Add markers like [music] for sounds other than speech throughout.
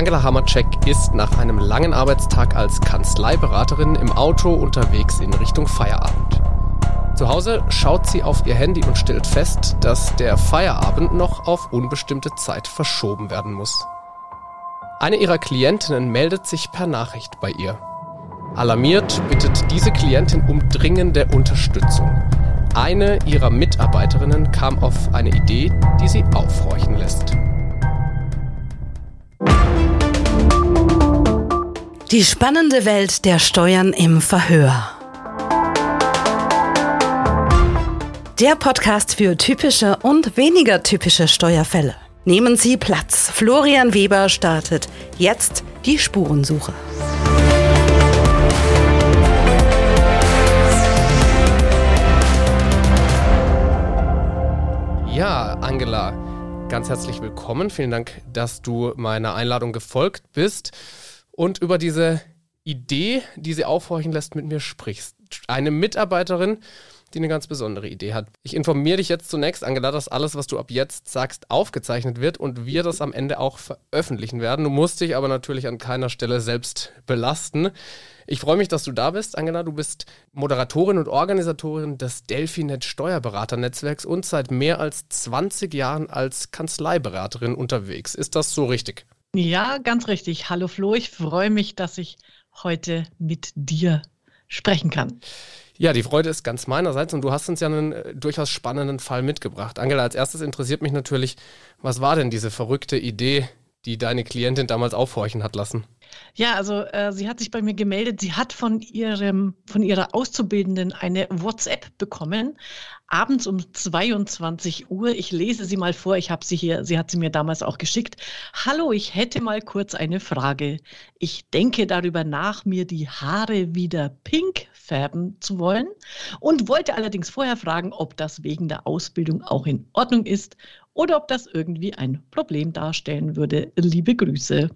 Angela Hammercheck ist nach einem langen Arbeitstag als Kanzleiberaterin im Auto unterwegs in Richtung Feierabend. Zu Hause schaut sie auf ihr Handy und stellt fest, dass der Feierabend noch auf unbestimmte Zeit verschoben werden muss. Eine ihrer Klientinnen meldet sich per Nachricht bei ihr. Alarmiert bittet diese Klientin um dringende Unterstützung. Eine ihrer Mitarbeiterinnen kam auf eine Idee, die sie aufhorchen lässt. Die spannende Welt der Steuern im Verhör. Der Podcast für typische und weniger typische Steuerfälle. Nehmen Sie Platz. Florian Weber startet jetzt die Spurensuche. Ja, Angela, ganz herzlich willkommen. Vielen Dank, dass du meiner Einladung gefolgt bist und über diese Idee, die sie aufhorchen lässt, mit mir sprichst. Eine Mitarbeiterin, die eine ganz besondere Idee hat. Ich informiere dich jetzt zunächst, Angela, dass alles, was du ab jetzt sagst, aufgezeichnet wird und wir das am Ende auch veröffentlichen werden. Du musst dich aber natürlich an keiner Stelle selbst belasten. Ich freue mich, dass du da bist, Angela. Du bist Moderatorin und Organisatorin des Delphinet Steuerberaternetzwerks und seit mehr als 20 Jahren als Kanzleiberaterin unterwegs. Ist das so richtig? Ja, ganz richtig. Hallo Flo, ich freue mich, dass ich heute mit dir sprechen kann. Ja, die Freude ist ganz meinerseits und du hast uns ja einen äh, durchaus spannenden Fall mitgebracht. Angela, als erstes interessiert mich natürlich, was war denn diese verrückte Idee, die deine Klientin damals aufhorchen hat lassen? Ja, also äh, sie hat sich bei mir gemeldet. Sie hat von ihrem, von ihrer Auszubildenden eine WhatsApp bekommen, abends um 22 Uhr. Ich lese sie mal vor. Ich habe sie hier, sie hat sie mir damals auch geschickt. Hallo, ich hätte mal kurz eine Frage. Ich denke darüber nach, mir die Haare wieder pink färben zu wollen und wollte allerdings vorher fragen, ob das wegen der Ausbildung auch in Ordnung ist oder ob das irgendwie ein Problem darstellen würde. Liebe Grüße.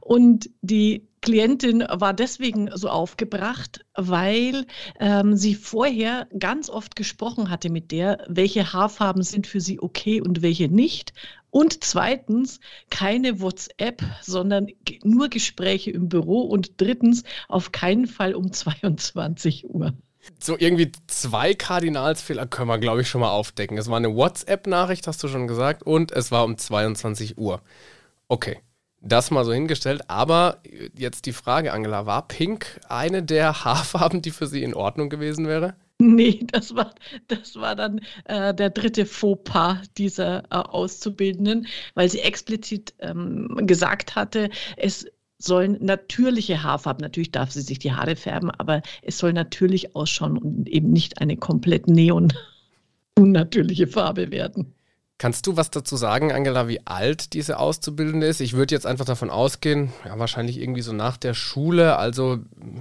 Und die Klientin war deswegen so aufgebracht, weil ähm, sie vorher ganz oft gesprochen hatte mit der, welche Haarfarben sind für sie okay und welche nicht. Und zweitens keine WhatsApp, sondern nur Gespräche im Büro. Und drittens auf keinen Fall um 22 Uhr. So irgendwie zwei Kardinalsfehler können wir, glaube ich, schon mal aufdecken. Es war eine WhatsApp-Nachricht, hast du schon gesagt, und es war um 22 Uhr. Okay. Das mal so hingestellt. Aber jetzt die Frage, Angela, war Pink eine der [laughs] Haarfarben, die für Sie in Ordnung gewesen wäre? Nee, das war, das war dann äh, der dritte Fauxpas dieser äh, Auszubildenden, weil sie explizit ähm, gesagt hatte, es sollen natürliche Haarfarben, natürlich darf sie sich die Haare färben, aber es soll natürlich ausschauen und eben nicht eine komplett neon unnatürliche Farbe werden. Kannst du was dazu sagen, Angela, wie alt diese Auszubildende ist? Ich würde jetzt einfach davon ausgehen, ja, wahrscheinlich irgendwie so nach der Schule, also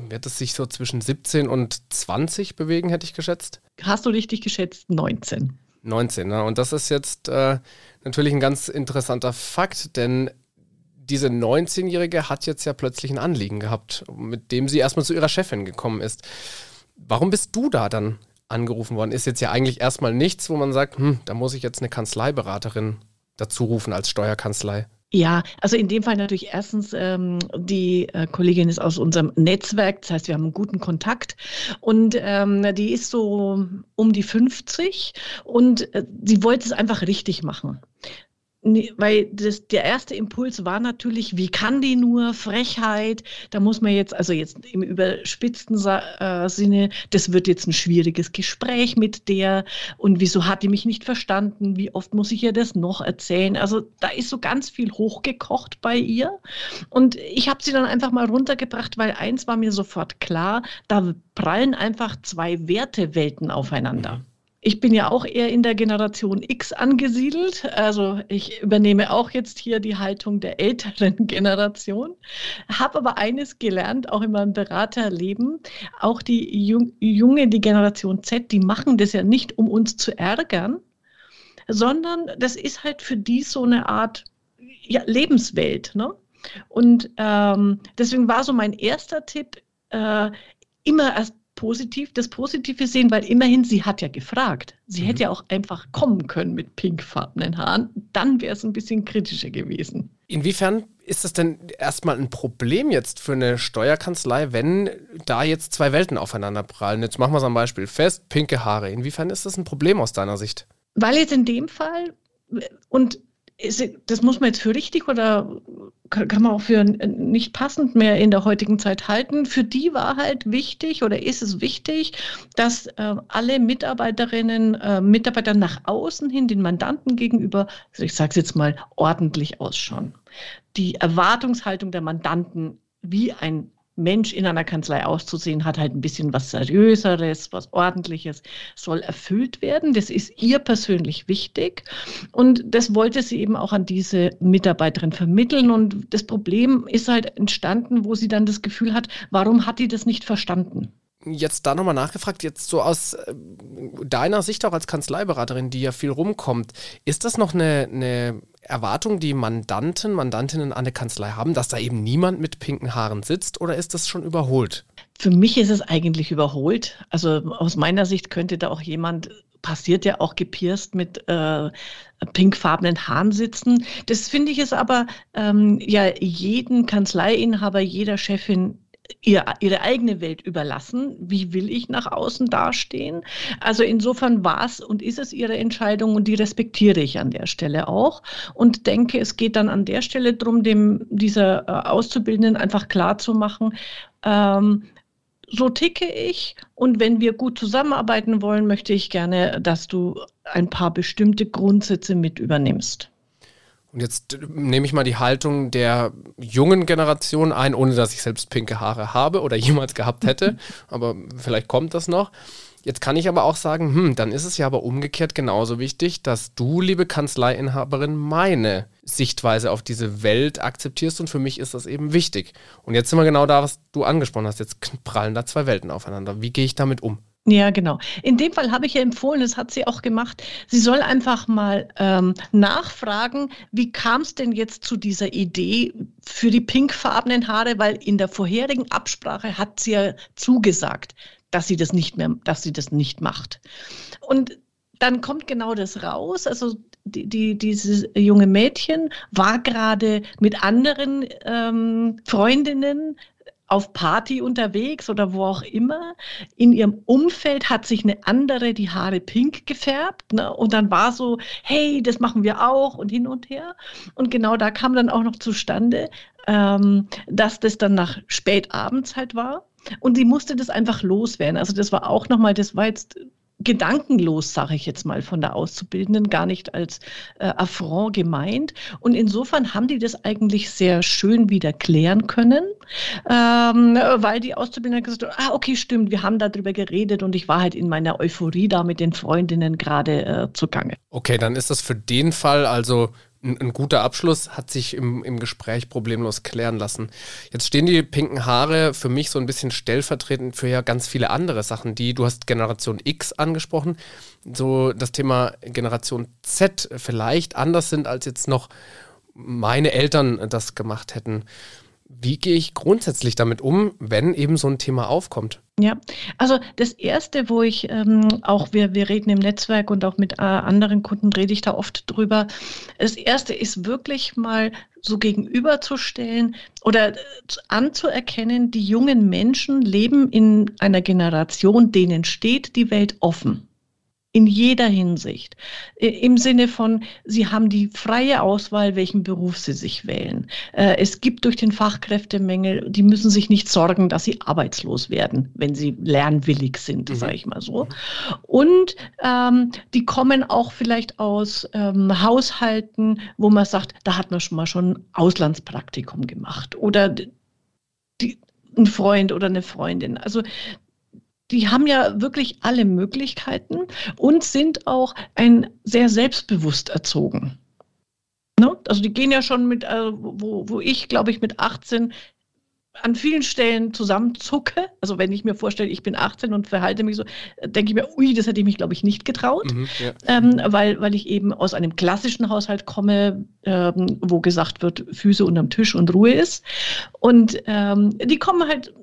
wird es sich so zwischen 17 und 20 bewegen, hätte ich geschätzt? Hast du richtig geschätzt? 19. 19, ne? und das ist jetzt äh, natürlich ein ganz interessanter Fakt, denn diese 19-Jährige hat jetzt ja plötzlich ein Anliegen gehabt, mit dem sie erstmal zu ihrer Chefin gekommen ist. Warum bist du da dann angerufen worden. Ist jetzt ja eigentlich erstmal nichts, wo man sagt, hm, da muss ich jetzt eine Kanzleiberaterin dazu rufen als Steuerkanzlei. Ja, also in dem Fall natürlich erstens, ähm, die äh, Kollegin ist aus unserem Netzwerk, das heißt, wir haben einen guten Kontakt und ähm, die ist so um die 50 und äh, sie wollte es einfach richtig machen. Nee, weil das, der erste Impuls war natürlich, wie kann die nur Frechheit? Da muss man jetzt, also jetzt im überspitzten äh, Sinne, das wird jetzt ein schwieriges Gespräch mit der und wieso hat die mich nicht verstanden? Wie oft muss ich ihr das noch erzählen? Also da ist so ganz viel hochgekocht bei ihr und ich habe sie dann einfach mal runtergebracht, weil eins war mir sofort klar, da prallen einfach zwei Wertewelten aufeinander. Mhm. Ich bin ja auch eher in der Generation X angesiedelt. Also ich übernehme auch jetzt hier die Haltung der älteren [laughs] Generation, habe aber eines gelernt, auch in meinem Beraterleben, auch die junge, die Generation Z, die machen das ja nicht, um uns zu ärgern, sondern das ist halt für die so eine Art ja, Lebenswelt. Ne? Und ähm, deswegen war so mein erster Tipp, äh, immer erst positiv, das Positive sehen, weil immerhin sie hat ja gefragt. Sie mhm. hätte ja auch einfach kommen können mit pinkfarbenen Haaren. Dann wäre es ein bisschen kritischer gewesen. Inwiefern ist das denn erstmal ein Problem jetzt für eine Steuerkanzlei, wenn da jetzt zwei Welten aufeinander prallen? Jetzt machen wir es am Beispiel fest, pinke Haare. Inwiefern ist das ein Problem aus deiner Sicht? Weil jetzt in dem Fall, und das muss man jetzt für richtig oder kann man auch für nicht passend mehr in der heutigen Zeit halten. Für die war halt wichtig oder ist es wichtig, dass äh, alle Mitarbeiterinnen, äh, Mitarbeiter nach außen hin den Mandanten gegenüber, also ich sage es jetzt mal, ordentlich ausschauen. Die Erwartungshaltung der Mandanten wie ein Mensch in einer Kanzlei auszusehen hat, halt ein bisschen was Seriöseres, was Ordentliches, soll erfüllt werden. Das ist ihr persönlich wichtig. Und das wollte sie eben auch an diese Mitarbeiterin vermitteln. Und das Problem ist halt entstanden, wo sie dann das Gefühl hat, warum hat die das nicht verstanden? Jetzt da nochmal nachgefragt, jetzt so aus äh, deiner Sicht auch als Kanzleiberaterin, die ja viel rumkommt, ist das noch eine, eine Erwartung, die Mandanten, Mandantinnen an der Kanzlei haben, dass da eben niemand mit pinken Haaren sitzt oder ist das schon überholt? Für mich ist es eigentlich überholt. Also aus meiner Sicht könnte da auch jemand passiert ja auch gepierst mit äh, pinkfarbenen Haaren sitzen. Das finde ich ist aber ähm, ja jeden Kanzleiinhaber, jeder Chefin ihr, ihre eigene Welt überlassen. Wie will ich nach außen dastehen? Also insofern war es und ist es ihre Entscheidung und die respektiere ich an der Stelle auch und denke, es geht dann an der Stelle darum, dem dieser äh, Auszubildenden einfach klar zu machen, ähm, so ticke ich und wenn wir gut zusammenarbeiten wollen, möchte ich gerne, dass du ein paar bestimmte Grundsätze mit übernimmst. Und jetzt nehme ich mal die Haltung der jungen Generation ein, ohne dass ich selbst pinke Haare habe oder [laughs] jemals gehabt hätte. aber vielleicht kommt das noch. Jetzt kann ich aber auch sagen, hm, dann ist es ja aber umgekehrt genauso wichtig, dass du, liebe Kanzleiinhaberin, meine Sichtweise auf diese Welt akzeptierst und für mich ist das eben wichtig. Und jetzt sind wir genau da, was du angesprochen hast. Jetzt prallen da zwei Welten aufeinander. Wie gehe ich damit um? Ja, genau. In dem Fall habe ich ja empfohlen, das hat sie auch gemacht, sie soll einfach mal ähm, nachfragen, wie kam es denn jetzt zu dieser Idee für die pinkfarbenen Haare, weil in der vorherigen Absprache hat sie ja zugesagt, dass sie das nicht mehr, dass sie das nicht macht. Und dann kommt genau das raus. Also die, die, dieses junge Mädchen war gerade mit anderen ähm, Freundinnen auf Party unterwegs oder wo auch immer. In ihrem Umfeld hat sich eine andere die Haare pink gefärbt. Ne? Und dann war so, hey, das machen wir auch und hin und her. Und genau da kam dann auch noch zustande, ähm, dass das dann nach spätabends halt war. Und sie musste das einfach loswerden. Also das war auch nochmal, das war jetzt gedankenlos, sage ich jetzt mal, von der Auszubildenden, gar nicht als äh, Affront gemeint. Und insofern haben die das eigentlich sehr schön wieder klären können, ähm, weil die Auszubildende gesagt hat, ah, okay, stimmt, wir haben darüber geredet und ich war halt in meiner Euphorie da mit den Freundinnen gerade äh, zugange. Okay, dann ist das für den Fall also ein, ein, guter Abschluss, hat sich im, im Gespräch problemlos klären lassen. Jetzt stehen die pinken Haare für mich so ein bisschen stellvertretend für ja ganz viele andere Sachen, die du hast Generation X angesprochen, so das Thema Generation Z vielleicht anders sind, als jetzt noch meine Eltern das gemacht hätten. Wie gehe ich grundsätzlich damit um, wenn eben so ein Thema aufkommt? Ja, also das Erste, wo ich ähm, auch, wir, wir reden im Netzwerk und auch mit äh, anderen Kunden rede ich da oft drüber. Das Erste ist wirklich mal so gegenüberzustellen oder äh, anzuerkennen, die jungen Menschen leben in einer Generation, denen steht die Welt offen in jeder Hinsicht. Im Sinne von, sie haben die freie Auswahl, welchen Beruf sie sich wählen. Äh, es gibt durch den Fachkräftemangel, die müssen sich nicht sorgen, dass sie arbeitslos werden, wenn sie lernwillig sind, mhm. sage ich mal so. Und ähm, die kommen auch vielleicht aus ähm, Haushalten, wo man sagt, da hat man schon mal schon Auslandspraktikum gemacht oder die, ein Freund oder eine Freundin. Also die haben ja wirklich alle Möglichkeiten und sind auch ein sehr selbstbewusst erzogen. Ne? Also die gehen ja schon mit, also wo, wo ich, glaube ich, mit 18 an vielen Stellen zusammenzucke. Also wenn ich mir vorstelle, ich bin 18 und verhalte mich so, denke ich mir, ui, das hätte ich mich, glaube ich, nicht getraut, mhm, ja. ähm, weil, weil ich eben aus einem klassischen Haushalt komme, ähm, wo gesagt wird, Füße unterm Tisch und Ruhe ist. Und ähm, die kommen halt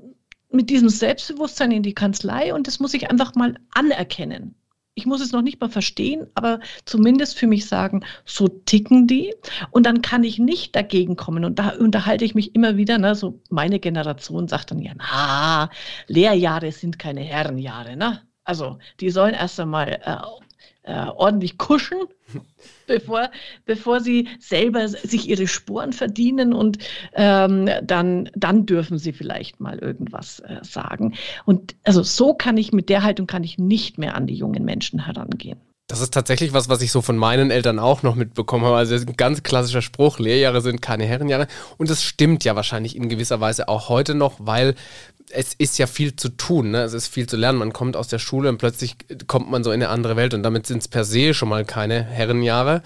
mit diesem Selbstbewusstsein in die Kanzlei und das muss ich einfach mal anerkennen. ich muss es noch nicht mal verstehen, aber zumindest für mich sagen, so ticken die. Und dann kann ich nicht dagegen kommen. Und da unterhalte ich mich immer wieder, ne, so meine Generation sagt dann ja, na, Lehrjahre sind keine Herrenjahre, ne? Also die sollen erst einmal äh, äh, ordentlich kuschen, [laughs] bevor, bevor sie selber sich ihre Sporen verdienen und ähm, dann, dann dürfen sie vielleicht mal irgendwas äh, sagen. Und also so kann ich mit der Haltung kann ich nicht mehr an die jungen Menschen herangehen. Das ist tatsächlich was, was ich so von meinen Eltern auch noch mitbekommen habe. Also ein ganz klassischer Spruch, Lehrjahre sind keine Herrenjahre. Und das stimmt ja wahrscheinlich in gewisser Weise auch heute noch, weil es ist ja viel zu tun, ne? es ist viel zu lernen. Man kommt aus der Schule und plötzlich kommt man so in eine andere Welt und damit sind es per se schon mal keine Herrenjahre.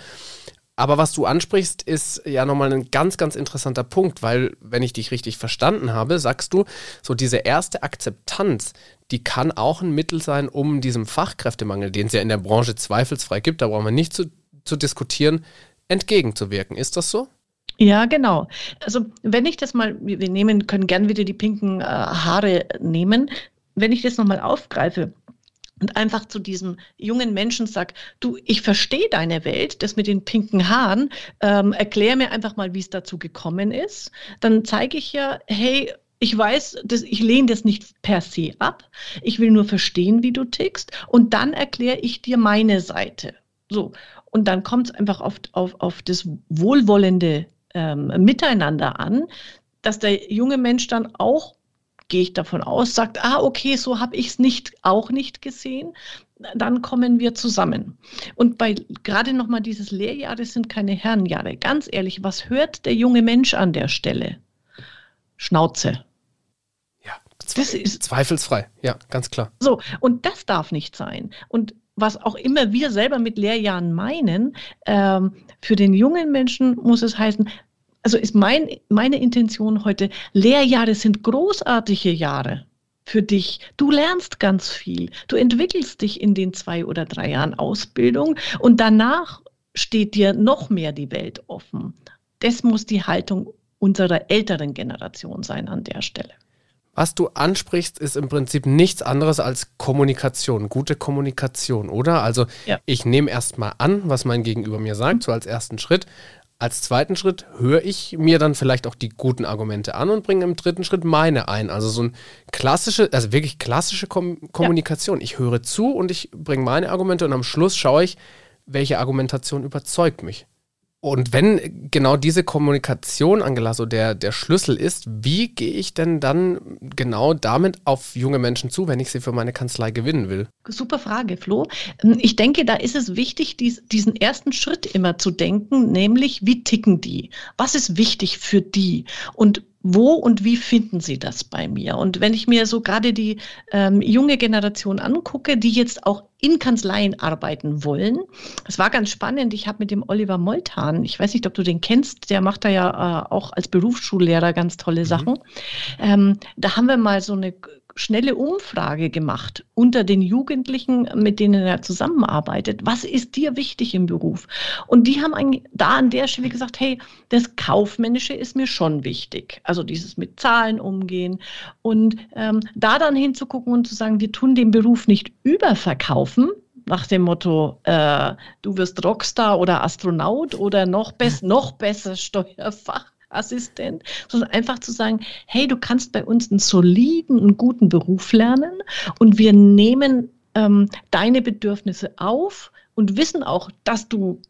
Aber was du ansprichst, ist ja nochmal ein ganz, ganz interessanter Punkt, weil, wenn ich dich richtig verstanden habe, sagst du, so diese erste Akzeptanz, die kann auch ein Mittel sein, um diesem Fachkräftemangel, den es ja in der Branche zweifelsfrei gibt, da brauchen wir nicht zu, zu diskutieren, entgegenzuwirken. Ist das so? Ja, genau. Also wenn ich das mal, wir nehmen, können gern wieder die pinken äh, Haare nehmen. Wenn ich das nochmal aufgreife, und einfach zu diesem jungen Menschen sage, du, ich verstehe deine Welt, das mit den pinken Haaren, ähm, erklär mir einfach mal, wie es dazu gekommen ist, dann zeige ich ja, hey, ich weiß, dass ich lehne das nicht per se ab. Ich will nur verstehen, wie du tickst. Und dann erkläre ich dir meine Seite. So. Und dann kommt es einfach auf, auf, auf das wohlwollende ähm, Miteinander an, dass der junge Mensch dann auch, gehe ich davon aus, sagt, ah, okay, so habe ich es nicht, auch nicht gesehen. Dann kommen wir zusammen. Und bei gerade nochmal dieses Lehrjahre sind keine Herrenjahre. Ganz ehrlich, was hört der junge Mensch an der Stelle? Schnauze. Ja, das ist zweifelsfrei. Ja, ganz klar. So, und das darf nicht sein. Und was auch immer wir selber mit Lehrjahren meinen, ähm, für den jungen Menschen muss es heißen, also ist mein, meine Intention heute, Lehrjahre sind großartige Jahre für dich. Du lernst ganz viel. Du entwickelst dich in den zwei oder drei Jahren Ausbildung und danach steht dir noch mehr die Welt offen. Das muss die Haltung unserer älteren Generation sein an der Stelle. Was du ansprichst, ist im Prinzip nichts anderes als Kommunikation, gute Kommunikation, oder? Also ja. ich nehme erstmal an, was mein Gegenüber mir sagt, so als ersten Schritt. Als zweiten Schritt höre ich mir dann vielleicht auch die guten Argumente an und bringe im dritten Schritt meine ein. Also so ein klassische, also wirklich klassische Kom Kommunikation. Ja. Ich höre zu und ich bringe meine Argumente und am Schluss schaue ich, welche Argumentation überzeugt mich. Und wenn genau diese Kommunikation, Angela, so der, der Schlüssel ist, wie gehe ich denn dann genau damit auf junge Menschen zu, wenn ich sie für meine Kanzlei gewinnen will? Super Frage, Flo. Ich denke, da ist es wichtig, dies, diesen ersten Schritt immer zu denken, nämlich wie ticken die? Was ist wichtig für die? Und wo und wie finden Sie das bei mir? Und wenn ich mir so gerade die ähm, junge Generation angucke, die jetzt auch in Kanzleien arbeiten wollen, es war ganz spannend. Ich habe mit dem Oliver Moltan, ich weiß nicht, ob du den kennst, der macht da ja äh, auch als Berufsschullehrer ganz tolle mhm. Sachen. Ähm, da haben wir mal so eine schnelle Umfrage gemacht unter den Jugendlichen, mit denen er zusammenarbeitet. Was ist dir wichtig im Beruf? Und die haben da an der Stelle gesagt, hey, das Kaufmännische ist mir schon wichtig. Also dieses mit Zahlen umgehen und ähm, da dann hinzugucken und zu sagen, wir tun den Beruf nicht überverkaufen, nach dem Motto, äh, du wirst Rockstar oder Astronaut oder noch, bess noch besser Steuerfach Assistent, sondern einfach zu sagen, hey, du kannst bei uns einen soliden, einen guten Beruf lernen und wir nehmen ähm, deine Bedürfnisse auf und wissen auch, dass du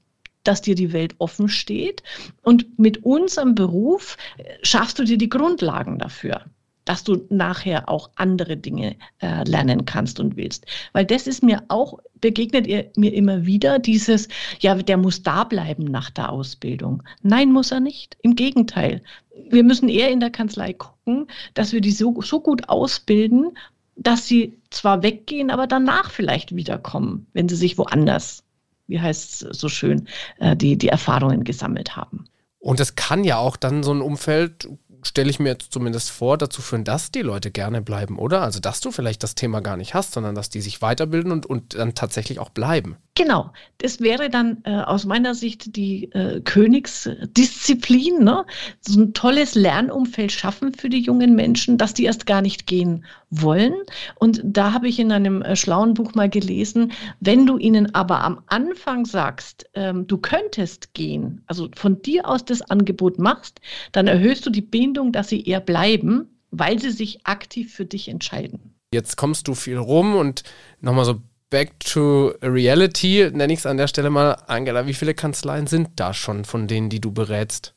dass dir die Welt offen steht. Und mit unserem Beruf äh, schaffst du dir die Grundlagen dafür dass du nachher auch andere Dinge äh, lernen kannst und willst. Weil das ist mir auch, begegnet ihr mir immer wieder, dieses, ja, der muss da bleiben nach der Ausbildung. Nein, muss er nicht. Im Gegenteil. Wir müssen eher in der Kanzlei gucken, dass wir die so, so gut ausbilden, dass sie zwar weggehen, aber danach vielleicht wiederkommen, wenn sie sich woanders, wie heißt es so schön, äh, die, die Erfahrungen gesammelt haben. Und es kann ja auch dann so ein Umfeld stelle ich mir jetzt zumindest vor, dazu führen, dass die Leute gerne bleiben, oder? Also, dass du vielleicht das Thema gar nicht hast, sondern dass die sich weiterbilden und, und dann tatsächlich auch bleiben. Genau, das wäre dann äh, aus meiner Sicht die äh, Königsdisziplin, ne? so ein tolles Lernumfeld schaffen für die jungen Menschen, dass die erst gar nicht gehen wollen. Und da habe ich in einem äh, schlauen Buch mal gelesen, wenn du ihnen aber am Anfang sagst, ähm, du könntest gehen, also von dir aus das Angebot machst, dann erhöhst du die Bindung, dass sie eher bleiben, weil sie sich aktiv für dich entscheiden. Jetzt kommst du viel rum und nochmal so back to reality, nenne ich es an der Stelle mal. Angela, wie viele Kanzleien sind da schon von denen, die du berätst?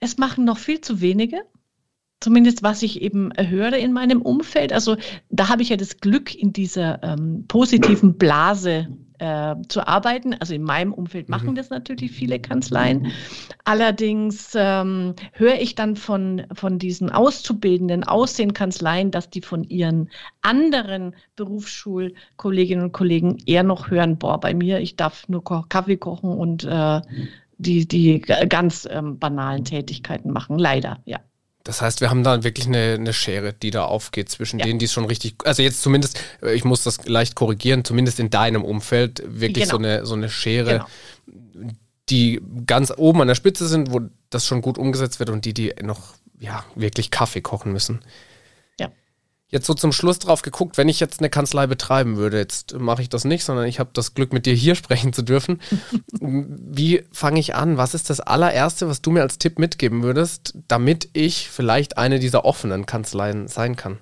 Es machen noch viel zu wenige. Zumindest was ich eben höre in meinem Umfeld. Also da habe ich ja das Glück, in dieser ähm, positiven Blase äh, zu arbeiten. Also in meinem Umfeld machen mhm. das natürlich viele Kanzleien. Allerdings ähm, höre ich dann von, von diesen Auszubildenden aus den Kanzleien, dass die von ihren anderen Berufsschulkolleginnen und Kollegen eher noch hören, boah, bei mir, ich darf nur Kaffee kochen und äh, die, die ganz ähm, banalen Tätigkeiten machen. Leider, ja. Das heißt, wir haben da wirklich eine, eine Schere, die da aufgeht zwischen ja. denen, die es schon richtig, also jetzt zumindest, äh, ich muss das leicht korrigieren, zumindest in deinem Umfeld wirklich genau. so, eine, so eine Schere, genau. die ganz oben an der Spitze sind, wo das schon gut umgesetzt wird und die, die noch ja, wirklich Kaffee kochen müssen jetzt so zum Schluss drauf geguckt, wenn ich jetzt eine Kanzlei betreiben würde, jetzt mache ich das nicht, sondern ich habe das Glück, mit dir hier [laughs] sprechen zu dürfen. Wie fange ich an? Was ist das allererste, was du mir als Tipp mitgeben würdest, damit ich vielleicht eine dieser offenen Kanzleien sein kann?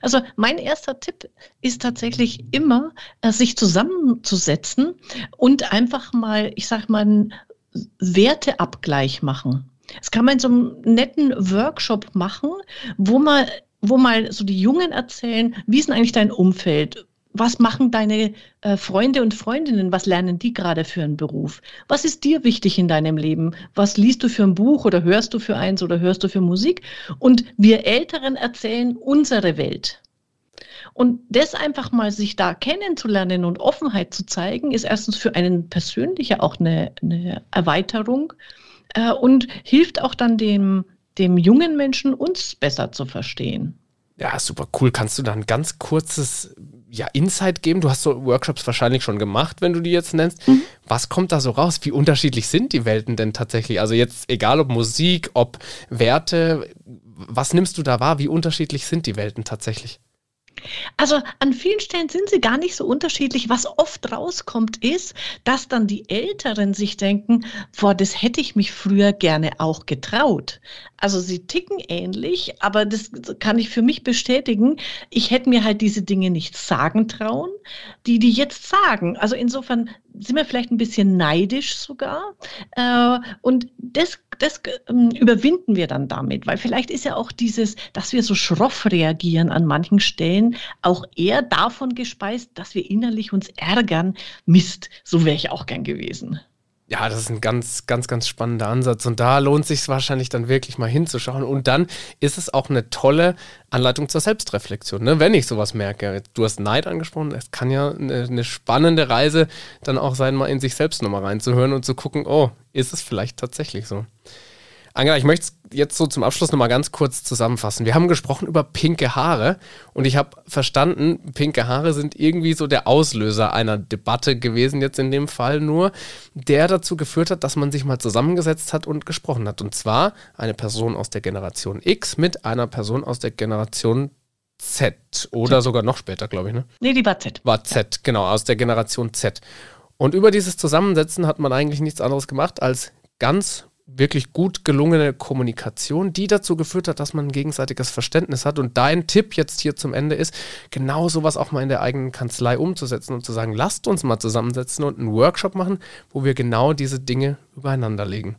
Also mein erster Tipp ist tatsächlich immer, äh, sich zusammenzusetzen und einfach mal, ich sage mal, einen Werteabgleich machen. Das kann man in so einem netten Workshop machen, wo man wo mal so die Jungen erzählen, wie ist denn eigentlich dein Umfeld? Was machen deine äh, Freunde und Freundinnen? Was lernen die gerade für einen Beruf? Was ist dir wichtig in deinem Leben? Was liest du für ein Buch oder hörst du für eins oder hörst du für Musik? Und wir Älteren erzählen unsere Welt. Und das einfach mal sich da kennenzulernen und Offenheit zu zeigen, ist erstens für einen persönlich auch eine, eine Erweiterung äh, und hilft auch dann dem dem jungen Menschen uns besser zu verstehen. Ja, super cool. Kannst du da ein ganz kurzes ja, Insight geben? Du hast so Workshops wahrscheinlich schon gemacht, wenn du die jetzt nennst. Mhm. Was kommt da so raus? Wie unterschiedlich sind die Welten denn tatsächlich? Also jetzt egal ob Musik, ob Werte, was nimmst du da wahr? Wie unterschiedlich sind die Welten tatsächlich? Also an vielen Stellen sind sie gar nicht so unterschiedlich. Was oft rauskommt, ist, dass dann die Älteren sich denken, boah, das hätte ich mich früher gerne auch getraut. Also sie ticken ähnlich, aber das kann ich für mich bestätigen. Ich hätte mir halt diese Dinge nicht sagen trauen, die die jetzt sagen. Also insofern sind wir vielleicht ein bisschen neidisch sogar. Äh, und das, das ähm, überwinden wir dann damit, weil vielleicht ist ja auch dieses, dass wir so schroff reagieren an manchen Stellen, auch eher davon gespeist, dass wir innerlich uns ärgern. Mist, so wäre ich auch gern gewesen. Ja, das ist ein ganz, ganz, ganz spannender Ansatz. Und da lohnt sich wahrscheinlich dann wirklich mal hinzuschauen. Und dann ist es auch eine tolle Anleitung zur Selbstreflexion. Ne? Wenn ich sowas merke, du hast Neid angesprochen, es kann ja eine, eine spannende Reise dann auch sein, mal in sich selbst nochmal reinzuhören und zu gucken, oh, ist es vielleicht tatsächlich so. Angela, ich möchte es jetzt so zum Abschluss nochmal ganz kurz zusammenfassen. Wir haben gesprochen über pinke Haare und ich habe verstanden, pinke Haare sind irgendwie so der Auslöser einer Debatte gewesen, jetzt in dem Fall nur, der dazu geführt hat, dass man sich mal zusammengesetzt hat und gesprochen hat. Und zwar eine Person aus der Generation X mit einer Person aus der Generation Z oder Z. sogar noch später, glaube ich, ne? Nee, die war Z. War Z, ja. genau, aus der Generation Z. Und über dieses Zusammensetzen hat man eigentlich nichts anderes gemacht, als ganz wirklich gut gelungene Kommunikation, die dazu geführt hat, dass man ein gegenseitiges Verständnis hat. Und dein Tipp jetzt hier zum Ende ist, genau sowas auch mal in der eigenen Kanzlei umzusetzen und zu sagen, lasst uns mal zusammensetzen und einen Workshop machen, wo wir genau diese Dinge übereinander legen.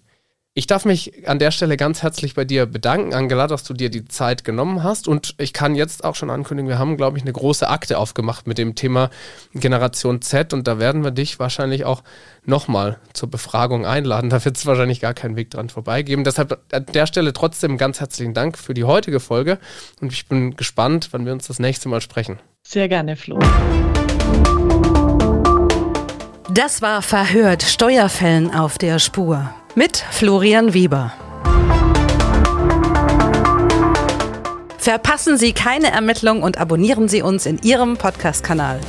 Ich darf mich an der Stelle ganz herzlich bei dir bedanken, Angela, dass du dir die Zeit genommen hast. Und ich kann jetzt auch schon ankündigen, wir haben, glaube ich, eine große Akte aufgemacht mit dem Thema Generation Z. Und da werden wir dich wahrscheinlich auch nochmal zur Befragung einladen. Da wird es wahrscheinlich gar keinen Weg dran vorbeigeben. Deshalb an der Stelle trotzdem ganz herzlichen Dank für die heutige Folge. Und ich bin gespannt, wann wir uns das nächste Mal sprechen. Sehr gerne, Flo. Das war Verhört Steuerfällen auf der Spur mit Florian Weber. Verpassen Sie keine Ermittlung und abonnieren Sie uns in Ihrem Podcast-Kanal.